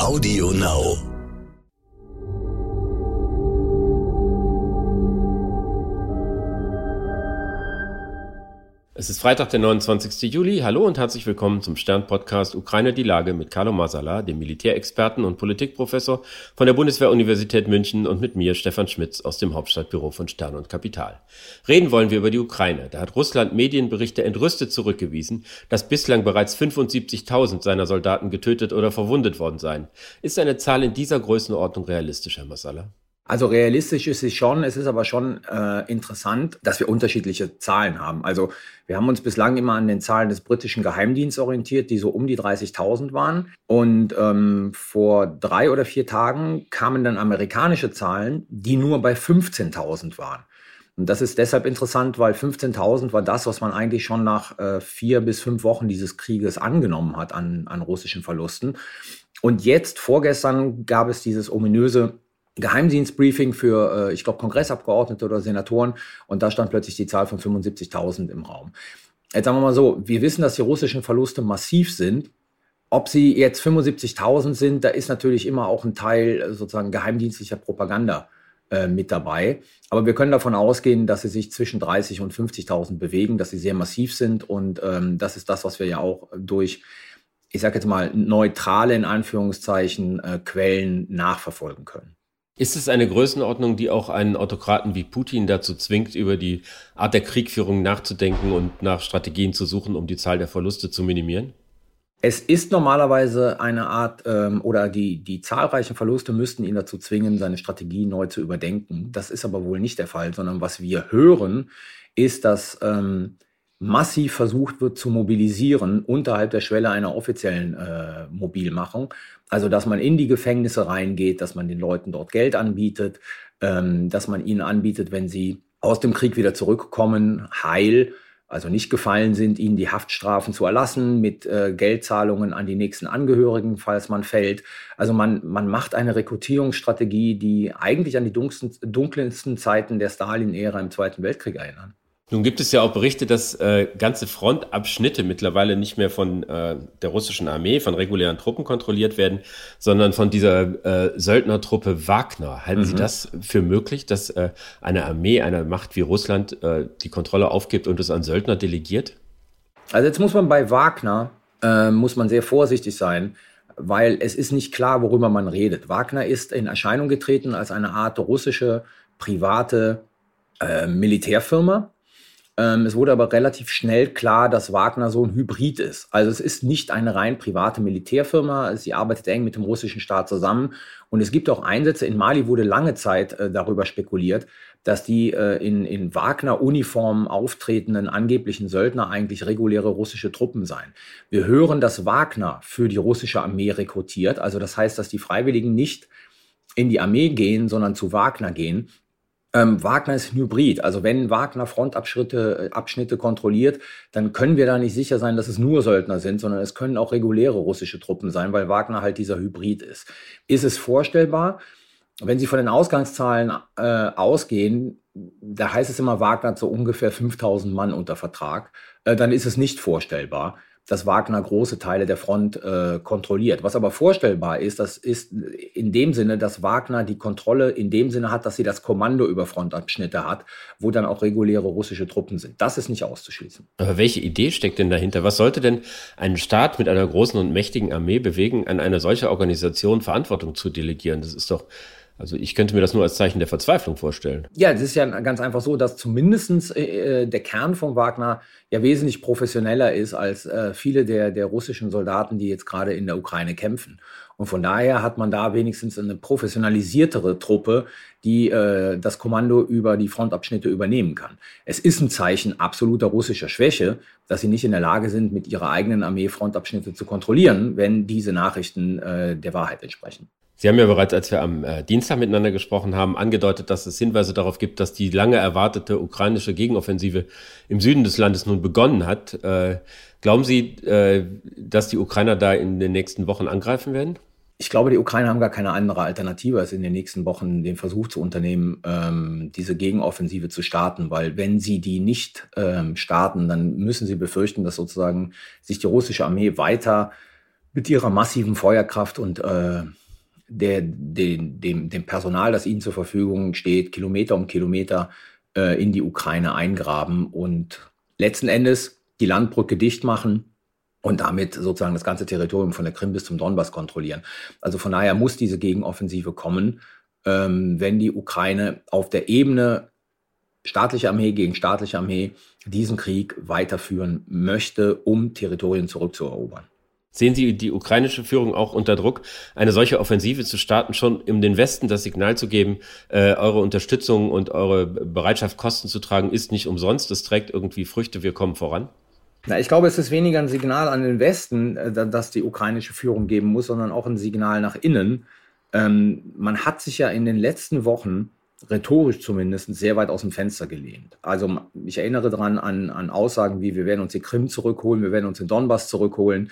Audio Now. Es ist Freitag, der 29. Juli. Hallo und herzlich willkommen zum Stern-Podcast Ukraine die Lage mit Carlo Masala, dem Militärexperten und Politikprofessor von der Bundeswehr-Universität München und mit mir, Stefan Schmitz, aus dem Hauptstadtbüro von Stern und Kapital. Reden wollen wir über die Ukraine. Da hat Russland Medienberichte entrüstet zurückgewiesen, dass bislang bereits 75.000 seiner Soldaten getötet oder verwundet worden seien. Ist eine Zahl in dieser Größenordnung realistisch, Herr Masala? Also realistisch ist es schon, es ist aber schon äh, interessant, dass wir unterschiedliche Zahlen haben. Also wir haben uns bislang immer an den Zahlen des britischen Geheimdienstes orientiert, die so um die 30.000 waren. Und ähm, vor drei oder vier Tagen kamen dann amerikanische Zahlen, die nur bei 15.000 waren. Und das ist deshalb interessant, weil 15.000 war das, was man eigentlich schon nach äh, vier bis fünf Wochen dieses Krieges angenommen hat an, an russischen Verlusten. Und jetzt, vorgestern, gab es dieses ominöse Geheimdienstbriefing für, äh, ich glaube, Kongressabgeordnete oder Senatoren und da stand plötzlich die Zahl von 75.000 im Raum. Jetzt sagen wir mal so, wir wissen, dass die russischen Verluste massiv sind. Ob sie jetzt 75.000 sind, da ist natürlich immer auch ein Teil äh, sozusagen geheimdienstlicher Propaganda äh, mit dabei. Aber wir können davon ausgehen, dass sie sich zwischen 30 und 50.000 bewegen, dass sie sehr massiv sind und ähm, das ist das, was wir ja auch durch ich sage jetzt mal, neutrale in Anführungszeichen äh, Quellen nachverfolgen können. Ist es eine Größenordnung, die auch einen Autokraten wie Putin dazu zwingt, über die Art der Kriegführung nachzudenken und nach Strategien zu suchen, um die Zahl der Verluste zu minimieren? Es ist normalerweise eine Art, ähm, oder die, die zahlreichen Verluste müssten ihn dazu zwingen, seine Strategie neu zu überdenken. Das ist aber wohl nicht der Fall, sondern was wir hören, ist, dass ähm, massiv versucht wird zu mobilisieren unterhalb der Schwelle einer offiziellen äh, Mobilmachung. Also dass man in die Gefängnisse reingeht, dass man den Leuten dort Geld anbietet, ähm, dass man ihnen anbietet, wenn sie aus dem Krieg wieder zurückkommen, heil, also nicht gefallen sind, ihnen die Haftstrafen zu erlassen mit äh, Geldzahlungen an die nächsten Angehörigen, falls man fällt. Also man, man macht eine Rekrutierungsstrategie, die eigentlich an die dunkelsten, dunkelsten Zeiten der Stalin-Ära im Zweiten Weltkrieg erinnern. Nun gibt es ja auch Berichte, dass äh, ganze Frontabschnitte mittlerweile nicht mehr von äh, der russischen Armee, von regulären Truppen kontrolliert werden, sondern von dieser äh, Söldnertruppe Wagner. Halten mhm. Sie das für möglich, dass äh, eine Armee einer Macht wie Russland äh, die Kontrolle aufgibt und es an Söldner delegiert? Also jetzt muss man bei Wagner, äh, muss man sehr vorsichtig sein, weil es ist nicht klar, worüber man redet. Wagner ist in Erscheinung getreten als eine Art russische private äh, Militärfirma es wurde aber relativ schnell klar, dass Wagner so ein Hybrid ist. Also es ist nicht eine rein private Militärfirma. Sie arbeitet eng mit dem russischen Staat zusammen. Und es gibt auch Einsätze. In Mali wurde lange Zeit äh, darüber spekuliert, dass die äh, in, in Wagner-Uniformen auftretenden angeblichen Söldner eigentlich reguläre russische Truppen seien. Wir hören, dass Wagner für die russische Armee rekrutiert. Also das heißt, dass die Freiwilligen nicht in die Armee gehen, sondern zu Wagner gehen. Ähm, Wagner ist Hybrid. Also wenn Wagner Frontabschnitte äh, Abschnitte kontrolliert, dann können wir da nicht sicher sein, dass es nur Söldner sind, sondern es können auch reguläre russische Truppen sein, weil Wagner halt dieser Hybrid ist. Ist es vorstellbar? Wenn Sie von den Ausgangszahlen äh, ausgehen, da heißt es immer, Wagner hat so ungefähr 5000 Mann unter Vertrag, äh, dann ist es nicht vorstellbar dass Wagner große Teile der Front äh, kontrolliert. Was aber vorstellbar ist, das ist in dem Sinne, dass Wagner die Kontrolle in dem Sinne hat, dass sie das Kommando über Frontabschnitte hat, wo dann auch reguläre russische Truppen sind. Das ist nicht auszuschließen. Aber welche Idee steckt denn dahinter? Was sollte denn ein Staat mit einer großen und mächtigen Armee bewegen, an eine solche Organisation Verantwortung zu delegieren? Das ist doch also ich könnte mir das nur als Zeichen der Verzweiflung vorstellen. Ja, es ist ja ganz einfach so, dass zumindest äh, der Kern von Wagner ja wesentlich professioneller ist als äh, viele der, der russischen Soldaten, die jetzt gerade in der Ukraine kämpfen. Und von daher hat man da wenigstens eine professionalisiertere Truppe, die äh, das Kommando über die Frontabschnitte übernehmen kann. Es ist ein Zeichen absoluter russischer Schwäche, dass sie nicht in der Lage sind, mit ihrer eigenen Armee Frontabschnitte zu kontrollieren, wenn diese Nachrichten äh, der Wahrheit entsprechen. Sie haben ja bereits, als wir am äh, Dienstag miteinander gesprochen haben, angedeutet, dass es Hinweise darauf gibt, dass die lange erwartete ukrainische Gegenoffensive im Süden des Landes nun begonnen hat. Äh, glauben Sie, äh, dass die Ukrainer da in den nächsten Wochen angreifen werden? Ich glaube, die Ukrainer haben gar keine andere Alternative, als in den nächsten Wochen den Versuch zu unternehmen, ähm, diese Gegenoffensive zu starten. Weil wenn sie die nicht ähm, starten, dann müssen sie befürchten, dass sozusagen sich die russische Armee weiter mit ihrer massiven Feuerkraft und äh, der, den, dem, dem Personal, das ihnen zur Verfügung steht, Kilometer um Kilometer äh, in die Ukraine eingraben und letzten Endes die Landbrücke dicht machen und damit sozusagen das ganze Territorium von der Krim bis zum Donbass kontrollieren. Also von daher muss diese Gegenoffensive kommen, ähm, wenn die Ukraine auf der Ebene staatliche Armee gegen staatliche Armee diesen Krieg weiterführen möchte, um Territorien zurückzuerobern. Sehen Sie die ukrainische Führung auch unter Druck, eine solche Offensive zu starten, schon um den Westen das Signal zu geben, äh, eure Unterstützung und eure Bereitschaft, Kosten zu tragen, ist nicht umsonst, es trägt irgendwie Früchte, wir kommen voran? Na, ich glaube, es ist weniger ein Signal an den Westen, äh, das die ukrainische Führung geben muss, sondern auch ein Signal nach innen. Ähm, man hat sich ja in den letzten Wochen rhetorisch zumindest sehr weit aus dem Fenster gelehnt. Also ich erinnere daran an, an Aussagen wie, wir werden uns die Krim zurückholen, wir werden uns den Donbass zurückholen.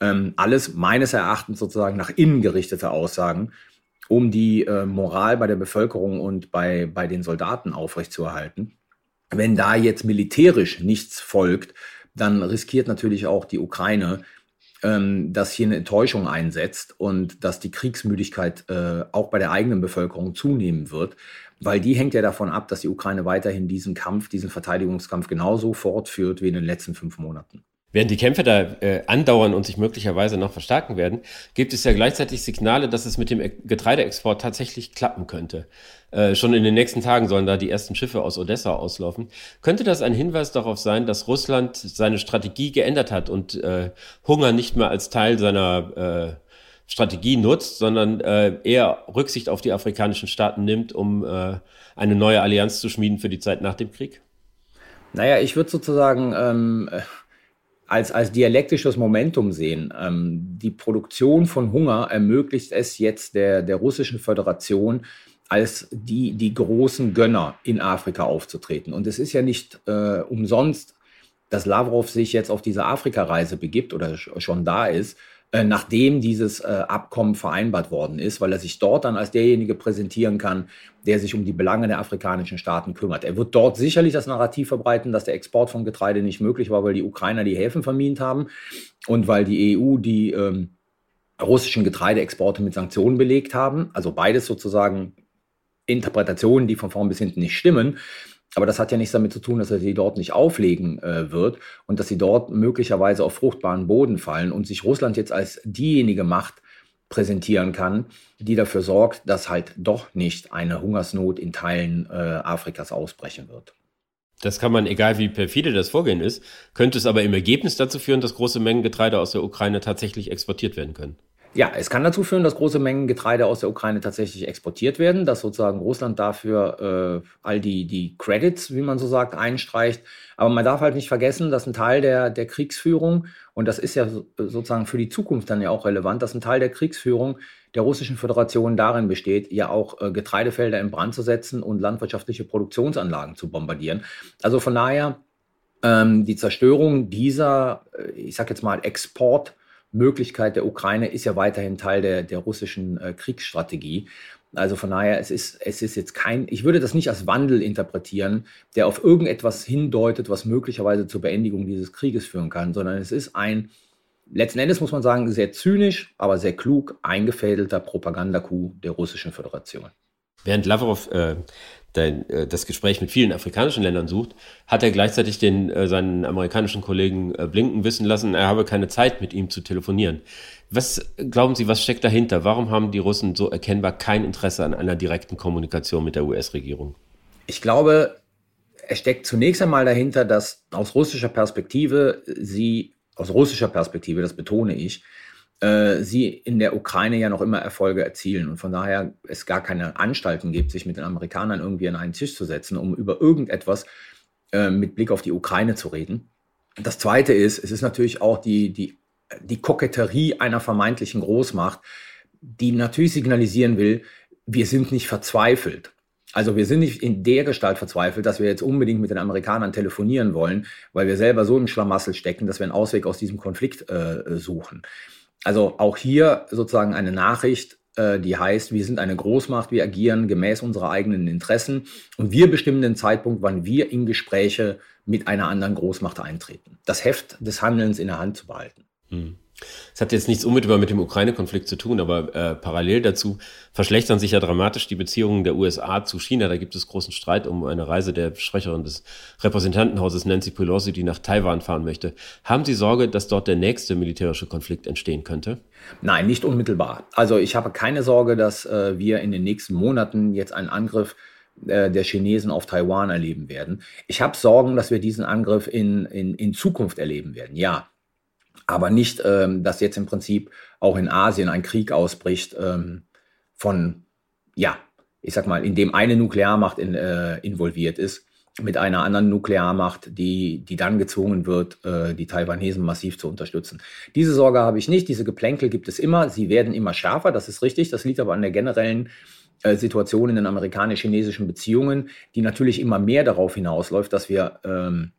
Ähm, alles meines Erachtens sozusagen nach innen gerichtete Aussagen, um die äh, Moral bei der Bevölkerung und bei, bei den Soldaten aufrechtzuerhalten. Wenn da jetzt militärisch nichts folgt, dann riskiert natürlich auch die Ukraine, ähm, dass hier eine Enttäuschung einsetzt und dass die Kriegsmüdigkeit äh, auch bei der eigenen Bevölkerung zunehmen wird, weil die hängt ja davon ab, dass die Ukraine weiterhin diesen Kampf, diesen Verteidigungskampf genauso fortführt wie in den letzten fünf Monaten. Während die Kämpfe da äh, andauern und sich möglicherweise noch verstärken werden, gibt es ja gleichzeitig Signale, dass es mit dem Getreideexport tatsächlich klappen könnte. Äh, schon in den nächsten Tagen sollen da die ersten Schiffe aus Odessa auslaufen. Könnte das ein Hinweis darauf sein, dass Russland seine Strategie geändert hat und äh, Hunger nicht mehr als Teil seiner äh, Strategie nutzt, sondern äh, eher Rücksicht auf die afrikanischen Staaten nimmt, um äh, eine neue Allianz zu schmieden für die Zeit nach dem Krieg? Naja, ich würde sozusagen ähm, als, als dialektisches Momentum sehen. Ähm, die Produktion von Hunger ermöglicht es jetzt der, der russischen Föderation, als die, die großen Gönner in Afrika aufzutreten. Und es ist ja nicht äh, umsonst, dass Lavrov sich jetzt auf diese Afrika-Reise begibt oder schon da ist, äh, nachdem dieses äh, Abkommen vereinbart worden ist, weil er sich dort dann als derjenige präsentieren kann, der sich um die Belange der afrikanischen Staaten kümmert. Er wird dort sicherlich das Narrativ verbreiten, dass der Export von Getreide nicht möglich war, weil die Ukrainer die Häfen vermint haben und weil die EU die ähm, russischen Getreideexporte mit Sanktionen belegt haben. Also beides sozusagen Interpretationen, die von vorn bis hinten nicht stimmen. Aber das hat ja nichts damit zu tun, dass er sie dort nicht auflegen äh, wird und dass sie dort möglicherweise auf fruchtbaren Boden fallen und sich Russland jetzt als diejenige Macht präsentieren kann, die dafür sorgt, dass halt doch nicht eine Hungersnot in Teilen äh, Afrikas ausbrechen wird. Das kann man, egal wie perfide das Vorgehen ist, könnte es aber im Ergebnis dazu führen, dass große Mengen Getreide aus der Ukraine tatsächlich exportiert werden können. Ja, es kann dazu führen, dass große Mengen Getreide aus der Ukraine tatsächlich exportiert werden, dass sozusagen Russland dafür äh, all die, die Credits, wie man so sagt, einstreicht. Aber man darf halt nicht vergessen, dass ein Teil der, der Kriegsführung, und das ist ja sozusagen für die Zukunft dann ja auch relevant, dass ein Teil der Kriegsführung der Russischen Föderation darin besteht, ja auch äh, Getreidefelder in Brand zu setzen und landwirtschaftliche Produktionsanlagen zu bombardieren. Also von daher ähm, die Zerstörung dieser, äh, ich sag jetzt mal, Export- Möglichkeit der Ukraine ist ja weiterhin Teil der, der russischen äh, Kriegsstrategie. Also von daher, es ist, es ist jetzt kein, ich würde das nicht als Wandel interpretieren, der auf irgendetwas hindeutet, was möglicherweise zur Beendigung dieses Krieges führen kann, sondern es ist ein, letzten Endes muss man sagen, sehr zynisch, aber sehr klug eingefädelter Propagandacoup der Russischen Föderation. Während Lavrov äh, äh, das Gespräch mit vielen afrikanischen Ländern sucht, hat er gleichzeitig den, äh, seinen amerikanischen Kollegen äh, Blinken wissen lassen, er habe keine Zeit mit ihm zu telefonieren. Was glauben Sie, was steckt dahinter? Warum haben die Russen so erkennbar kein Interesse an einer direkten Kommunikation mit der US-Regierung? Ich glaube, es steckt zunächst einmal dahinter, dass aus russischer Perspektive sie, aus russischer Perspektive, das betone ich, äh, sie in der Ukraine ja noch immer Erfolge erzielen und von daher es gar keine Anstalten gibt, sich mit den Amerikanern irgendwie an einen Tisch zu setzen, um über irgendetwas äh, mit Blick auf die Ukraine zu reden. Das Zweite ist, es ist natürlich auch die, die, die Koketterie einer vermeintlichen Großmacht, die natürlich signalisieren will, wir sind nicht verzweifelt. Also wir sind nicht in der Gestalt verzweifelt, dass wir jetzt unbedingt mit den Amerikanern telefonieren wollen, weil wir selber so im Schlamassel stecken, dass wir einen Ausweg aus diesem Konflikt äh, suchen. Also auch hier sozusagen eine Nachricht, äh, die heißt, wir sind eine Großmacht, wir agieren gemäß unserer eigenen Interessen und wir bestimmen den Zeitpunkt, wann wir in Gespräche mit einer anderen Großmacht eintreten. Das Heft des Handelns in der Hand zu behalten. Es hat jetzt nichts unmittelbar mit dem Ukraine-Konflikt zu tun, aber äh, parallel dazu verschlechtern sich ja dramatisch die Beziehungen der USA zu China. Da gibt es großen Streit um eine Reise der Sprecherin des Repräsentantenhauses Nancy Pelosi, die nach Taiwan fahren möchte. Haben Sie Sorge, dass dort der nächste militärische Konflikt entstehen könnte? Nein, nicht unmittelbar. Also ich habe keine Sorge, dass äh, wir in den nächsten Monaten jetzt einen Angriff äh, der Chinesen auf Taiwan erleben werden. Ich habe Sorgen, dass wir diesen Angriff in, in, in Zukunft erleben werden. Ja, aber nicht, ähm, dass jetzt im Prinzip auch in Asien ein Krieg ausbricht ähm, von, ja, ich sag mal, in dem eine Nuklearmacht in, äh, involviert ist, mit einer anderen Nuklearmacht, die, die dann gezwungen wird, äh, die Taiwanesen massiv zu unterstützen. Diese Sorge habe ich nicht, diese Geplänkel gibt es immer, sie werden immer schärfer, das ist richtig, das liegt aber an der generellen äh, Situation in den amerikanisch-chinesischen Beziehungen, die natürlich immer mehr darauf hinausläuft, dass wir ähm,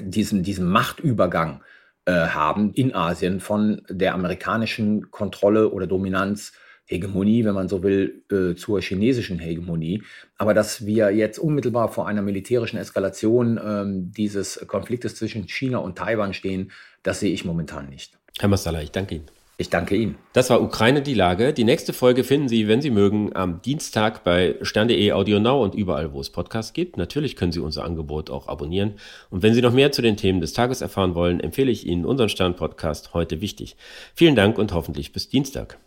diesen, diesen Machtübergang äh, haben in Asien von der amerikanischen Kontrolle oder Dominanz, Hegemonie, wenn man so will, äh, zur chinesischen Hegemonie. Aber dass wir jetzt unmittelbar vor einer militärischen Eskalation ähm, dieses Konfliktes zwischen China und Taiwan stehen, das sehe ich momentan nicht. Herr Massala, ich danke Ihnen. Ich danke Ihnen. Das war Ukraine die Lage. Die nächste Folge finden Sie, wenn Sie mögen, am Dienstag bei stern.de Audio Now und überall, wo es Podcasts gibt. Natürlich können Sie unser Angebot auch abonnieren. Und wenn Sie noch mehr zu den Themen des Tages erfahren wollen, empfehle ich Ihnen unseren Stern-Podcast heute wichtig. Vielen Dank und hoffentlich bis Dienstag.